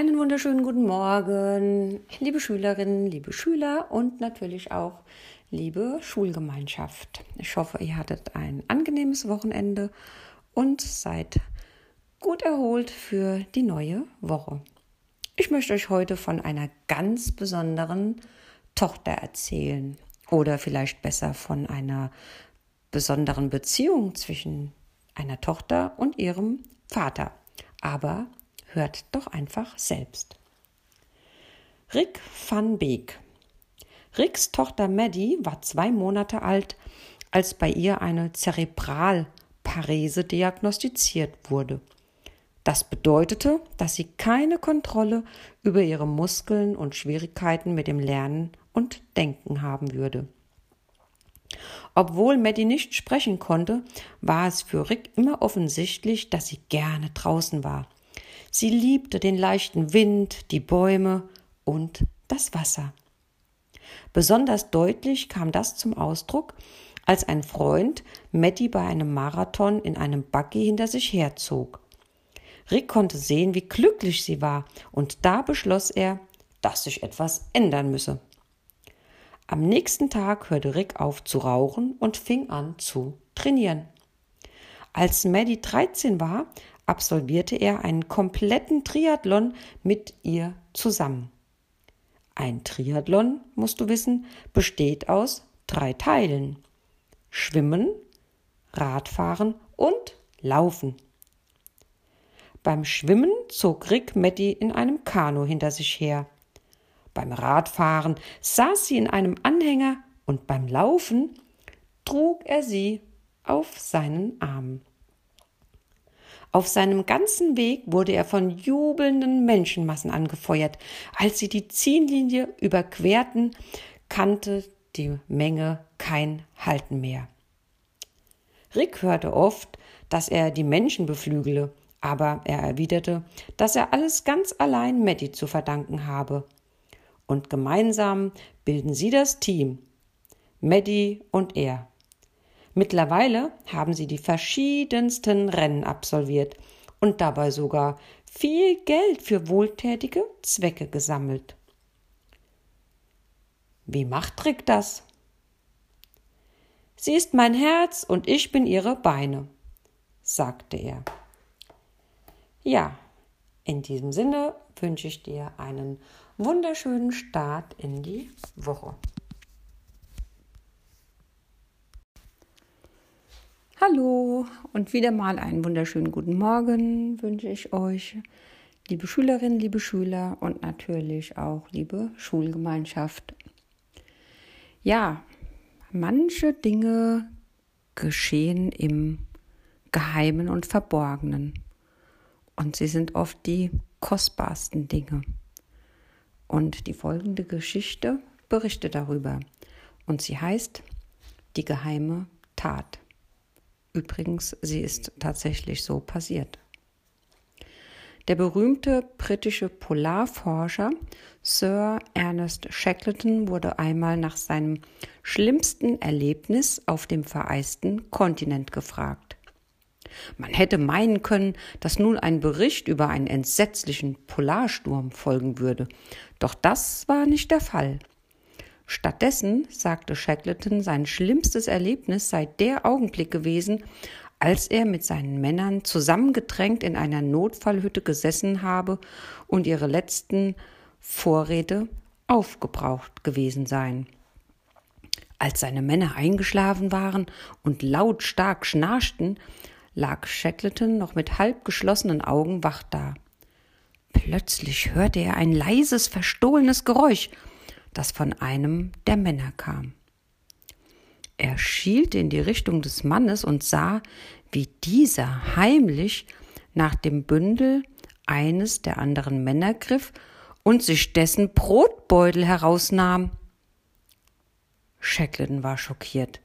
Einen wunderschönen guten Morgen, liebe Schülerinnen, liebe Schüler und natürlich auch liebe Schulgemeinschaft. Ich hoffe, ihr hattet ein angenehmes Wochenende und seid gut erholt für die neue Woche. Ich möchte euch heute von einer ganz besonderen Tochter erzählen oder vielleicht besser von einer besonderen Beziehung zwischen einer Tochter und ihrem Vater. Aber hört doch einfach selbst. Rick van Beek. Ricks Tochter Maddie war zwei Monate alt, als bei ihr eine Zerebralparese diagnostiziert wurde. Das bedeutete, dass sie keine Kontrolle über ihre Muskeln und Schwierigkeiten mit dem Lernen und Denken haben würde. Obwohl Maddie nicht sprechen konnte, war es für Rick immer offensichtlich, dass sie gerne draußen war. Sie liebte den leichten Wind, die Bäume und das Wasser. Besonders deutlich kam das zum Ausdruck, als ein Freund Maddie bei einem Marathon in einem Buggy hinter sich herzog. Rick konnte sehen, wie glücklich sie war, und da beschloss er, dass sich etwas ändern müsse. Am nächsten Tag hörte Rick auf zu rauchen und fing an zu trainieren. Als Maddie 13 war, absolvierte er einen kompletten Triathlon mit ihr zusammen. Ein Triathlon, musst du wissen, besteht aus drei Teilen. Schwimmen, Radfahren und Laufen. Beim Schwimmen zog Rick Maddie in einem Kanu hinter sich her. Beim Radfahren saß sie in einem Anhänger und beim Laufen trug er sie auf seinen Arm. Auf seinem ganzen Weg wurde er von jubelnden Menschenmassen angefeuert. Als sie die Ziellinie überquerten, kannte die Menge kein Halten mehr. Rick hörte oft, dass er die Menschen beflügele, aber er erwiderte, dass er alles ganz allein Matty zu verdanken habe und gemeinsam bilden sie das Team. Maddie und er. Mittlerweile haben sie die verschiedensten Rennen absolviert und dabei sogar viel Geld für wohltätige Zwecke gesammelt. Wie macht Rick das? Sie ist mein Herz und ich bin ihre Beine, sagte er. Ja, in diesem Sinne wünsche ich dir einen wunderschönen Start in die Woche. Hallo und wieder mal einen wunderschönen guten Morgen wünsche ich euch, liebe Schülerinnen, liebe Schüler und natürlich auch liebe Schulgemeinschaft. Ja, manche Dinge geschehen im Geheimen und Verborgenen. Und sie sind oft die kostbarsten Dinge. Und die folgende Geschichte berichtet darüber. Und sie heißt Die geheime Tat. Übrigens, sie ist tatsächlich so passiert. Der berühmte britische Polarforscher Sir Ernest Shackleton wurde einmal nach seinem schlimmsten Erlebnis auf dem vereisten Kontinent gefragt. Man hätte meinen können, dass nun ein Bericht über einen entsetzlichen Polarsturm folgen würde, doch das war nicht der Fall. Stattdessen sagte Shackleton, sein schlimmstes Erlebnis sei der Augenblick gewesen, als er mit seinen Männern zusammengedrängt in einer Notfallhütte gesessen habe und ihre letzten Vorräte aufgebraucht gewesen seien. Als seine Männer eingeschlafen waren und lautstark schnarchten, lag Shackleton noch mit halb geschlossenen Augen wach da. Plötzlich hörte er ein leises, verstohlenes Geräusch, das von einem der Männer kam. Er schielte in die Richtung des Mannes und sah, wie dieser heimlich nach dem Bündel eines der anderen Männer griff und sich dessen Brotbeutel herausnahm. Shackleton war schockiert.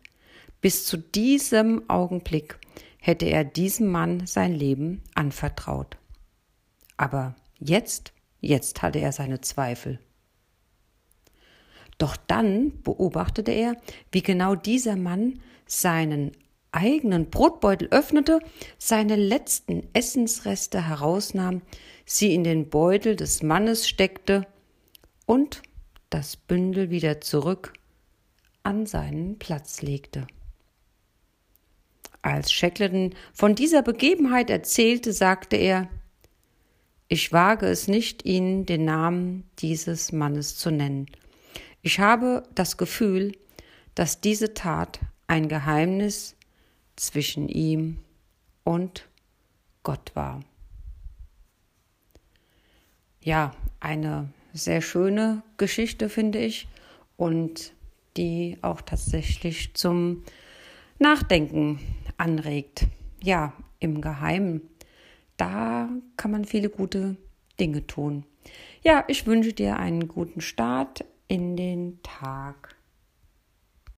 Bis zu diesem Augenblick hätte er diesem Mann sein Leben anvertraut. Aber jetzt, jetzt hatte er seine Zweifel. Doch dann beobachtete er, wie genau dieser Mann seinen eigenen Brotbeutel öffnete, seine letzten Essensreste herausnahm, sie in den Beutel des Mannes steckte und das Bündel wieder zurück an seinen Platz legte. Als Shackleton von dieser Begebenheit erzählte, sagte er Ich wage es nicht, Ihnen den Namen dieses Mannes zu nennen. Ich habe das Gefühl, dass diese Tat ein Geheimnis zwischen ihm und Gott war. Ja, eine sehr schöne Geschichte, finde ich, und die auch tatsächlich zum Nachdenken anregt. Ja, im Geheimen. Da kann man viele gute Dinge tun. Ja, ich wünsche dir einen guten Start in den Tag.